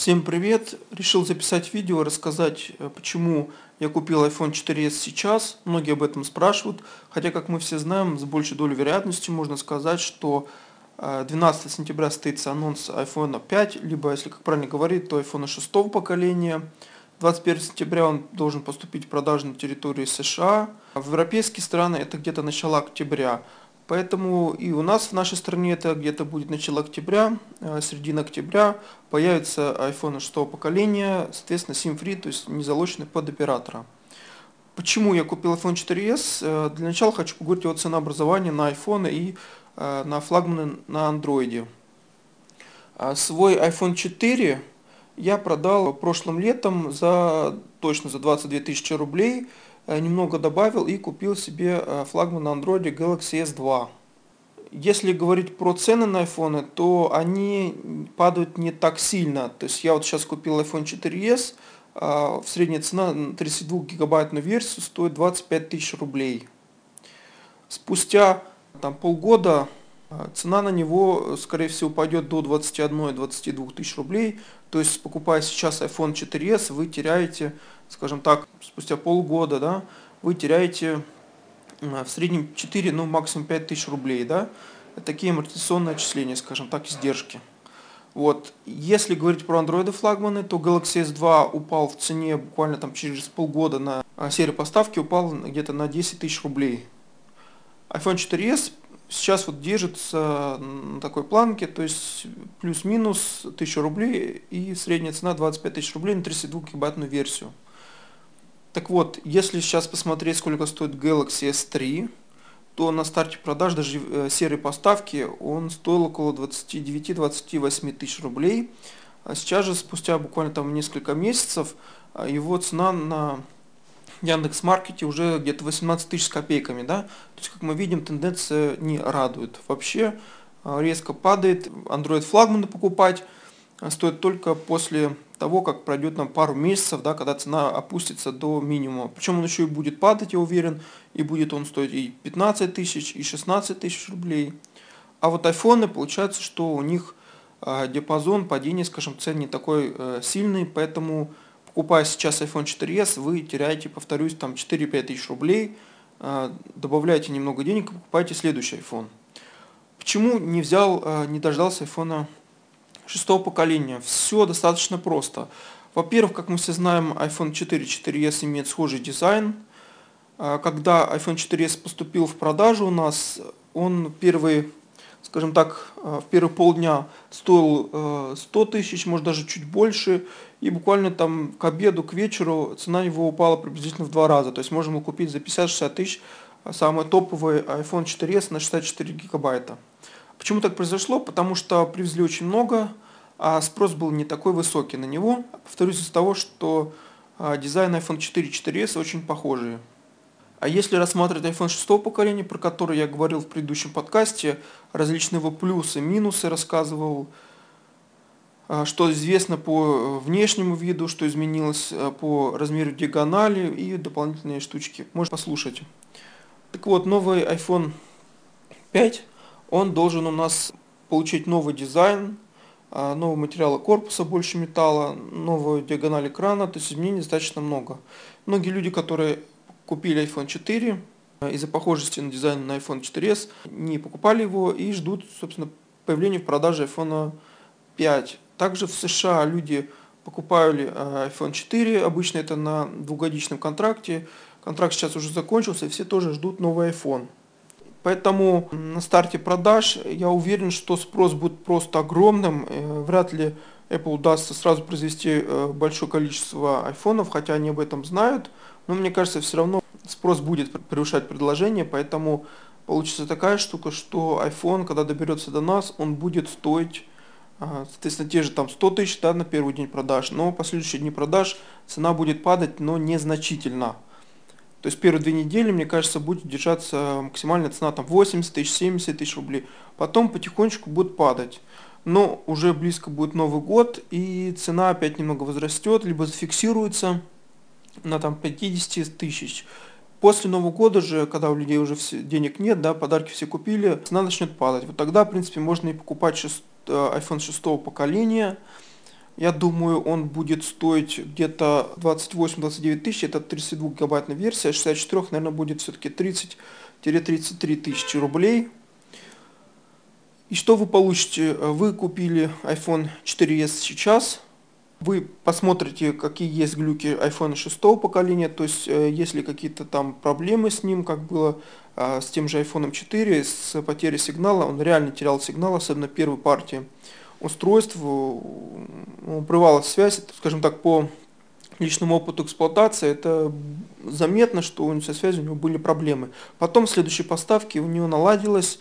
Всем привет! Решил записать видео, рассказать, э, почему я купил iPhone 4s сейчас. Многие об этом спрашивают, хотя, как мы все знаем, с большей долей вероятности можно сказать, что 12 э, сентября состоится анонс iPhone 5, либо, если как правильно говорить, то iPhone 6 поколения. 21 сентября он должен поступить в продажу на территории США. В европейские страны это где-то начало октября. Поэтому и у нас в нашей стране это где-то будет начало октября, э, середина октября, появится iPhone 6 поколения, соответственно SIM-free, то есть не залоченный под оператора. Почему я купил iPhone 4s? Э, для начала хочу поговорить о ценообразовании на iPhone и э, на флагманы на Android. Свой iPhone 4 я продал прошлым летом за точно за 22 тысячи рублей немного добавил и купил себе э, флагман на Android Galaxy S2. Если говорить про цены на iPhone, то они падают не так сильно. То есть я вот сейчас купил iPhone 4s, в средняя цена на 32 гигабайтную версию стоит 25 тысяч рублей. Спустя там, полгода э, цена на него, скорее всего, пойдет до 21-22 тысяч рублей. То есть, покупая сейчас iPhone 4s, вы теряете скажем так, спустя полгода, да, вы теряете в среднем 4, ну максимум 5 тысяч рублей, да, это такие амортизационные отчисления, скажем так, издержки. Вот. Если говорить про андроиды флагманы, то Galaxy S2 упал в цене буквально там через полгода на а, серию поставки, упал где-то на 10 тысяч рублей. iPhone 4s сейчас вот держится на такой планке, то есть плюс-минус 1000 рублей и средняя цена 25 тысяч рублей на 32 гигабайтную версию. Так вот, если сейчас посмотреть, сколько стоит Galaxy S3, то на старте продаж даже э, серой поставки он стоил около 29-28 тысяч рублей. А сейчас же, спустя буквально там несколько месяцев, а, его цена на Яндекс Маркете уже где-то 18 тысяч с копейками, да. То есть, как мы видим, тенденция не радует. Вообще а, резко падает. Android флагманы покупать а, стоит только после того, как пройдет нам пару месяцев, да, когда цена опустится до минимума. Причем он еще и будет падать, я уверен, и будет он стоить и 15 тысяч, и 16 тысяч рублей. А вот айфоны, получается, что у них э, диапазон падения, скажем, цен не такой э, сильный, поэтому покупая сейчас iPhone 4s, вы теряете, повторюсь, там 4-5 тысяч рублей, э, добавляете немного денег и покупаете следующий iPhone. Почему не взял, э, не дождался iPhone шестого поколения. Все достаточно просто. Во-первых, как мы все знаем, iPhone 4 4s имеет схожий дизайн. А, когда iPhone 4s поступил в продажу у нас, он первый, скажем так, а, в первые полдня стоил 100 тысяч, может даже чуть больше. И буквально там к обеду, к вечеру цена его упала приблизительно в два раза. То есть можно было купить за 50-60 тысяч самый топовый iPhone 4s на 64 гигабайта. Почему так произошло? Потому что привезли очень много, а спрос был не такой высокий на него. Повторюсь из-за того, что а, дизайн iPhone 4 4s очень похожие. А если рассматривать iPhone 6 поколения, про который я говорил в предыдущем подкасте, различные его плюсы, минусы рассказывал, а, что известно по внешнему виду, что изменилось а, по размеру диагонали и дополнительные штучки. Можно послушать. Так вот, новый iPhone 5 он должен у нас получить новый дизайн, а, новые материалы корпуса, больше металла, новую диагональ экрана, то есть изменений достаточно много. Многие люди, которые купили iPhone 4 а, из-за похожести на дизайн на iPhone 4s, не покупали его и ждут, собственно, появления в продаже iPhone 5. Также в США люди покупали а, iPhone 4, обычно это на двухгодичном контракте. Контракт сейчас уже закончился, и все тоже ждут новый iPhone. Поэтому на старте продаж я уверен, что спрос будет просто огромным. Э, вряд ли Apple удастся сразу произвести э, большое количество айфонов, хотя они об этом знают. Но мне кажется, все равно спрос будет превышать предложение, поэтому получится такая штука, что iPhone, когда доберется до нас, он будет стоить, э, соответственно, те же там 100 тысяч да, на первый день продаж, но последующие дни продаж цена будет падать, но незначительно. То есть первые две недели, мне кажется, будет держаться максимальная цена там 80 тысяч, 70 тысяч рублей. Потом потихонечку будет падать. Но уже близко будет Новый год, и цена опять немного возрастет, либо зафиксируется на там 50 тысяч. После Нового года же, когда у людей уже все, денег нет, да, подарки все купили, цена начнет падать. Вот тогда, в принципе, можно и покупать 6, э, iPhone 6 поколения, Я думаю, он будет стоить где-то 28-29 тысяч, это 32 гигабайтная версия, 64, наверное, будет все-таки 30-33 тысячи рублей. И что вы получите? Вы купили iPhone 4s сейчас, вы посмотрите, какие есть глюки iPhone 6 поколения, то есть э, есть ли какие-то там проблемы с ним, как было а, с тем же iPhone 4, с потерей сигнала, он реально терял сигнал, особенно первой партии устройств, обрывалась связь, скажем так, по личному опыту эксплуатации, это заметно, что у него со связью у него были проблемы. Потом в следующей поставке у него наладилось,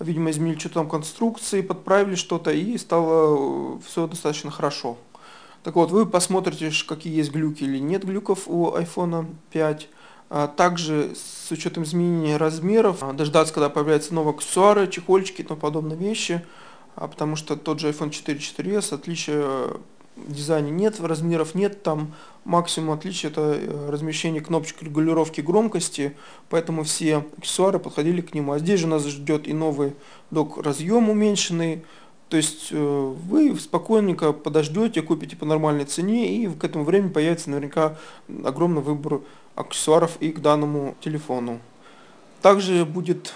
видимо, изменили что-то там конструкции, подправили что-то, и стало все достаточно хорошо. Так вот, вы посмотрите, какие есть глюки или нет глюков у iPhone 5. А также с учетом изменения размеров, а, дождаться, когда появляются новые аксессуары, чехольчики и тому подобные вещи, а потому что тот же iPhone 4 4s, отличия в дизайне нет, размеров нет, там максимум отличия это э, размещение кнопочек регулировки громкости, поэтому все аксессуары подходили к нему. А здесь же нас ждет и новый док-разъем уменьшенный, то есть э, вы спокойненько подождете, купите по нормальной цене, и к этому времени появится наверняка огромный выбор аксессуаров и к данному телефону. Также будет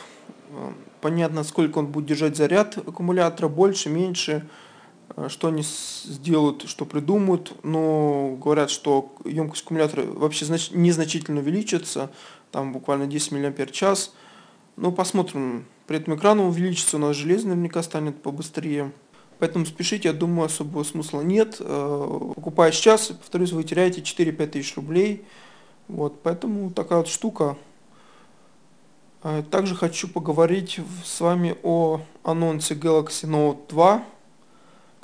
э, понятно, сколько он будет держать заряд аккумулятора, больше, меньше, э, что они сделают, что придумают, но говорят, что емкость аккумулятора вообще незначительно увеличится, там буквально 10 мАч. Ну, посмотрим, при этом экран увеличится, у нас железо наверняка станет побыстрее. Поэтому спешить, я думаю, особого смысла нет. Э, покупая сейчас, повторюсь, вы теряете 4-5 тысяч рублей. Вот, поэтому такая вот штука. Э, также хочу поговорить с вами о анонсе Galaxy Note 2,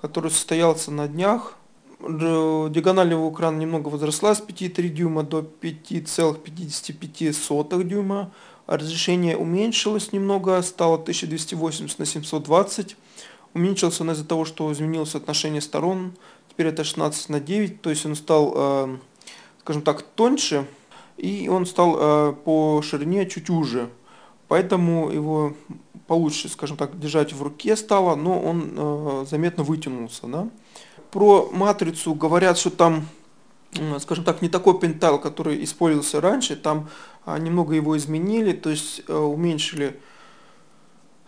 который состоялся на днях. Диагональ его экрана немного возросла с 5,3 дюйма до 5,55 дюйма разрешение уменьшилось немного, стало 1280 на 720. Уменьшился он из-за того, что изменилось отношение сторон, теперь это 16 на 9, то есть он стал, э, скажем так, тоньше, и он стал э, по ширине чуть уже. Поэтому его получше, скажем так, держать в руке стало, но он э, заметно вытянулся. Да? Про матрицу говорят, что там скажем так, не такой пентайл, который использовался раньше, там а, немного его изменили, то есть э, уменьшили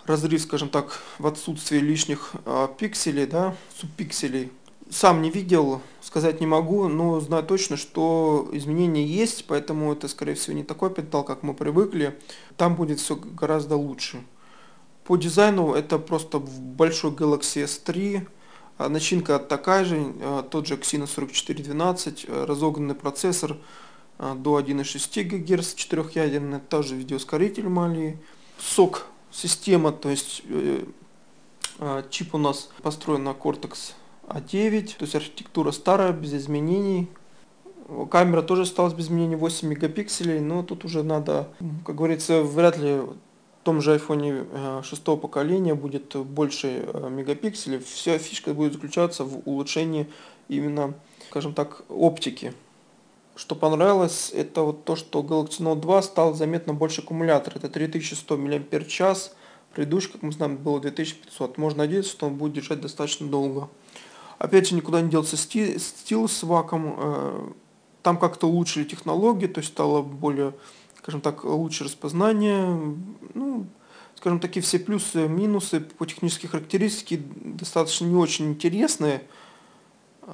разрыв, скажем так, в отсутствии лишних а, пикселей, да, субпикселей. Сам не видел, сказать не могу, но знаю точно, что изменения есть, поэтому это, скорее всего, не такой пентал, как мы привыкли. Там будет все гораздо лучше. По дизайну это просто большой Galaxy S3, а, начинка такая же, а, тот же Exynos 4412, а, разогнанный процессор до 1,6 ГГц, четырехъядерный, тоже видеоускоритель Мали. Сок система, то есть э, чип у нас построен на Cortex A9, то есть архитектура старая, без изменений. Камера тоже осталась без изменений, 8 мегапикселей, но тут уже надо, как говорится, вряд ли в том же iPhone 6 э, поколения будет больше э, мегапикселей. Вся фишка будет заключаться в улучшении именно, скажем так, оптики. Что понравилось, это вот то, что Galaxy Note 2 стал заметно больше аккумулятор. Это 3100 мАч, предыдущий, как мы знаем, было 2500. Можно надеяться, что он будет держать достаточно долго. Опять же, никуда не делся стил с ваком. Э, там как-то улучшили технологии, то есть стало более скажем так, лучше распознание, ну, скажем, такие все плюсы, минусы по технической характеристике достаточно не очень интересные.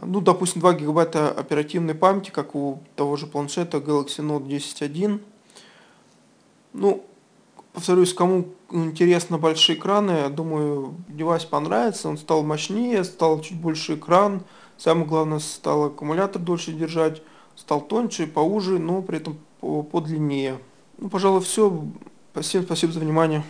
Ну, допустим, 2 гигабайта оперативной памяти, как у того же планшета Galaxy Note 10.1. Ну, повторюсь, кому интересно большие экраны, я думаю, девайс понравится. Он стал мощнее, стал чуть больше экран. Самое главное, стал аккумулятор дольше держать, стал тоньше, поуже, но при этом подлиннее. Ну, пожалуй, все. Всем спасибо за внимание.